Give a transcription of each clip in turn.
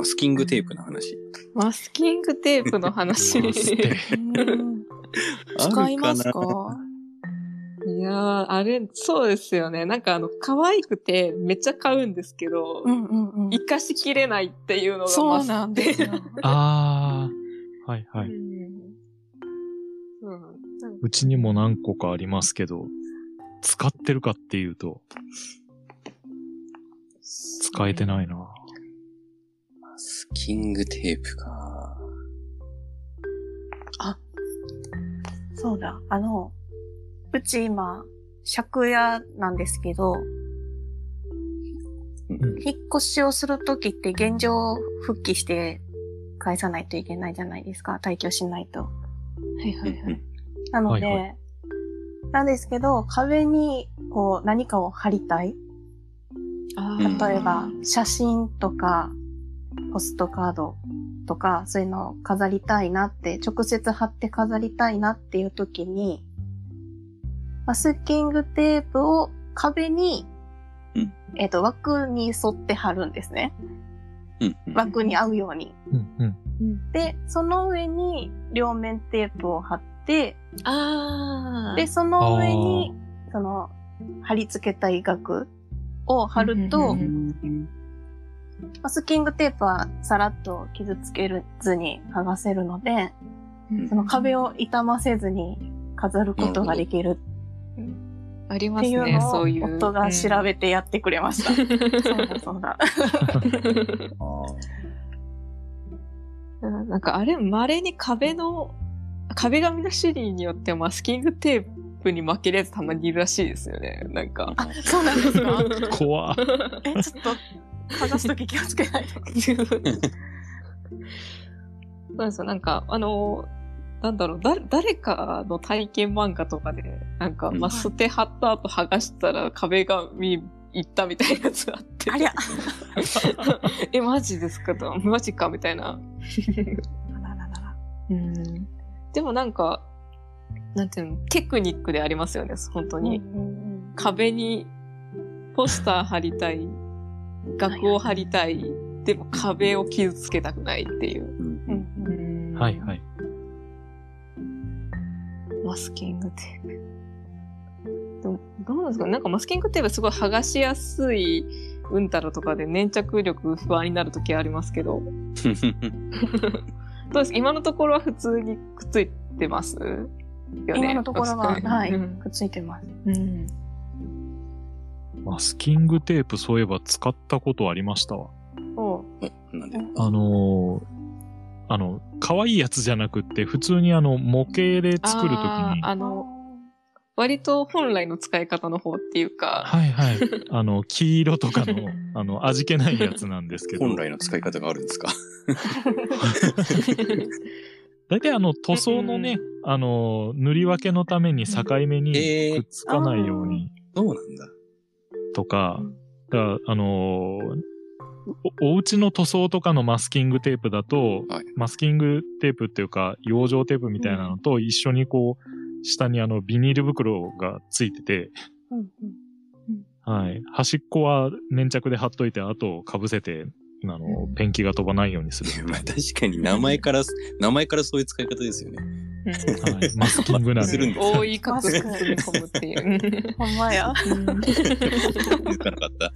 マスキングテープの話。マスキングテープの話。うん使いますか？いやー、あれ、そうですよね。なんかあの、可愛くてめっちゃ買うんですけど、うんうんうん。生かしきれないっていうのがそうなんですよ。ああ、はいはい。うんそうなんうちにも何個かありますけど、使ってるかっていうと、使えてないな。マスキングテープか。そうだ。あの、うち今、借家なんですけど、引っ越しをするときって現状復帰して返さないといけないじゃないですか。退去しないと。はいはいはい。なので、はいはなんですけど、壁にこう何かを貼りたい。例えば、写真とか、ポストカードとか、そういうのを飾りたいなって、直接貼って飾りたいなっていう時に、マスキングテープを壁に、うんえっ、と、枠に沿って貼るんですね。うんうん。枠に合うように。うんうん。で、その上に両面テープを貼って。で、その上に、その、貼り付けたい額を貼るうんとうん、うんマスキングテープはさらっと傷つけずに剥がせるので、うんその壁を傷ませずに飾ることができるありっていうますね、のをそういう。夫が調べてやってくれました。そうだそうだ。あうんなんかあれ、稀に壁の、壁紙の種類によってマスキングテープに負けるやつたまにいるらしいですよね。なんか。あ、そうなんですか？怖っえ、ちょっと、剥がすとき気をつけないと。そうですよ。なんか、あの、なんだろう、だ、誰かの体験漫画とかで、なんか、うんまあ、捨て貼った後剥がしたら壁紙いったみたいなやつがあって。ありゃ。え、マジですかと、マジかみたいな。あららららうん。でもなんか、なんていうの、テクニックでありますよね、本当に。うんうん壁にポスター貼りたい、額を貼りたい、でも壁を傷つけたくないっていう。ーうん。はいはい。マスキングテープ。でも、どうなんですか？なんかマスキングテープすごい剥がしやすいうんたらとかで粘着力不安になるときありますけど、どうです？か今のところは普通にくっついてますよね。今のところは、はい、うん。くっついてます。うんマスキングテープそういえば使ったことありましたわ。おなんで？あのーあの、可愛いやつじゃなくって、普通にあの、模型で作るときに、あの、割と本来の使い方の方っていうか、はいはい。あの、黄色とかの、あの、味気ないやつなんですけど。本来の使い方があるんですか？大体あの、塗装のね、あの、塗り分けのために境目にえーくっつかないようにそうなんだ？とか、だあのーお、お家の塗装とかのマスキングテープだと、はいマスキングテープっていうか、養生テープみたいなのと一緒にこう、下にあの、ビニール袋がついてて、うんうんはい。端っこは粘着で貼っといて、あとを被せて、あの、ペンキが飛ばないようにする。まあ確かに名前から、名前からそういう使い方ですよね。はい。マスキングなんで。するんです覆い隠す包み込むっていう。ほんまや。抜かなかった。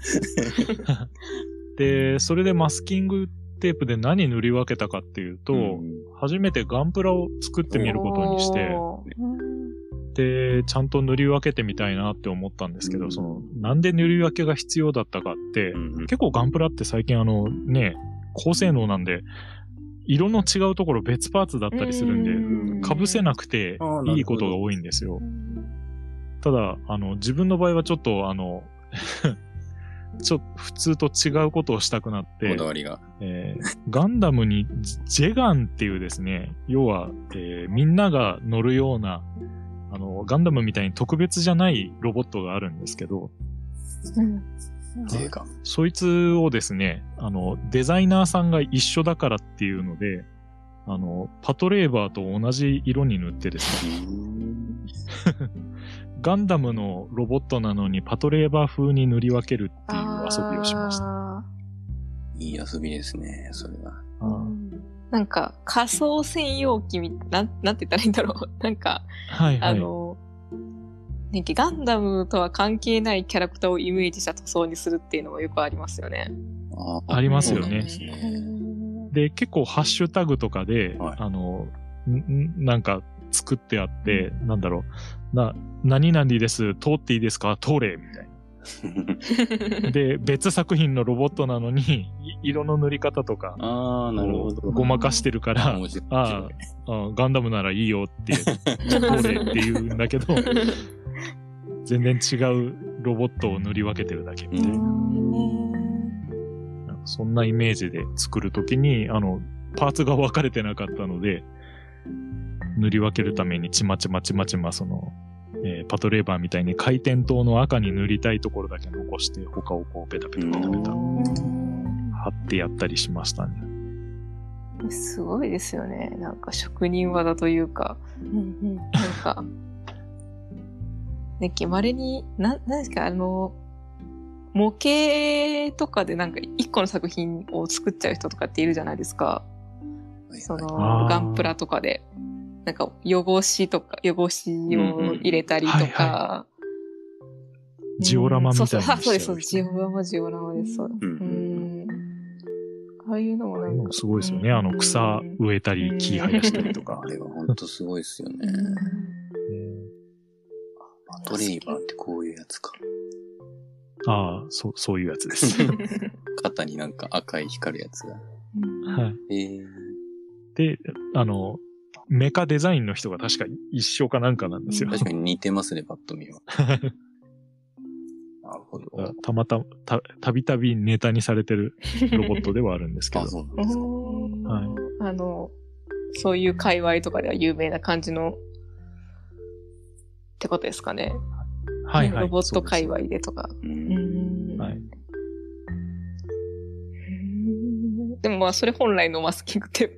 で、それでマスキングテープで何塗り分けたかっていうと、うん初めてガンプラを作ってみることにして、で、ちゃんと塗り分けてみたいなって思ったんですけど、うんその、なんで塗り分けが必要だったかって、うん結構ガンプラって最近あの、ね、高性能なんで、色の違うところ別パーツだったりするんで、うん被せなくていいことが多いんですよ。ただ、あの、自分の場合はちょっと、あの、ちょっと普通と違うことをしたくなってこだ、わりが。えーガンダムにジェガンっていうですね、要は、えーみんなが乗るような、あの、ガンダムみたいに特別じゃないロボットがあるんですけど、税が。そいつをですね、あの、デザイナーさんが一緒だからっていうので、あの、パトレーバーと同じ色に塗ってですね、ガンダムのロボットなのにパトレーバー風に塗り分けるっていう遊びをしました。あいい遊びですね、それは。なんか仮想専用機みなん、なんて言ったらいいんだろう。なんか、はいはい。あの、ね、ガンダムとは関係ないキャラクターをイメージした塗装にするっていうのもよくありますよね。あありますよねですね。で、結構ハッシュタグとかで、はいあの、なんか作ってあって、なんだろう、な、何々です、通っていいですか？通れみたいな。で、別作品のロボットなのに、い色の塗り方とか、ああ、なるほど。ごまかしてるから、ああガンダムならいいよって、通れって言うんだけど、全然違うロボットを塗り分けてるだけみたいな。そんなイメージで作るときに、あの、パーツが分かれてなかったので、塗り分けるためにちまちまちまちまその、えーパトレーバーみたいに回転灯の赤に塗りたいところだけ残して、他をこうペタペタペタペタ貼ってやったりしましたね。すごいですよね。なんか職人技というか、なんか、ね、まれに、な、なんですか、あの、模型とかでなんか一個の作品を作っちゃう人とかっているじゃないですか。そあの、ーガンプラとかで。なんか、汚しとか、汚しを入れたりとうんうんはいか。ジオラマみたいにそうそう、あそうです、そうです。ジオラマ、ジオラマです。そううんうん。ああいうのもなんか。すごいですよね。あの、草植えたり、木生やしたりとかあ。れは本当すごいですよね。トレイバーってこういうやつか。ああ、そう、そういうやつです。肩になんか赤い光るやつが。はい。えー、で、あの、メカデザインの人が確か一緒かなんかなんですよ。確かに似てますね、パッと見は。なるほど。たまたま、た、たびたびネタにされてるロボットではあるんですけ あ、ど。そうなんですか。はいあの、そういう界隈とかでは有名な感じの、ってことですかね。はいはい。ロボット界隈でとか。はい。でもまあ、それ本来のマスキングテー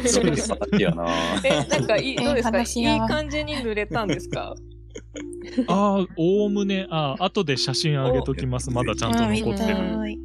プ。それでパッやなえ、なんかいい、えどうですか？いい感じに塗れたんですか？ああ、おおむね、ああ、後で写真あげときます。まだちゃんと残ってる。る。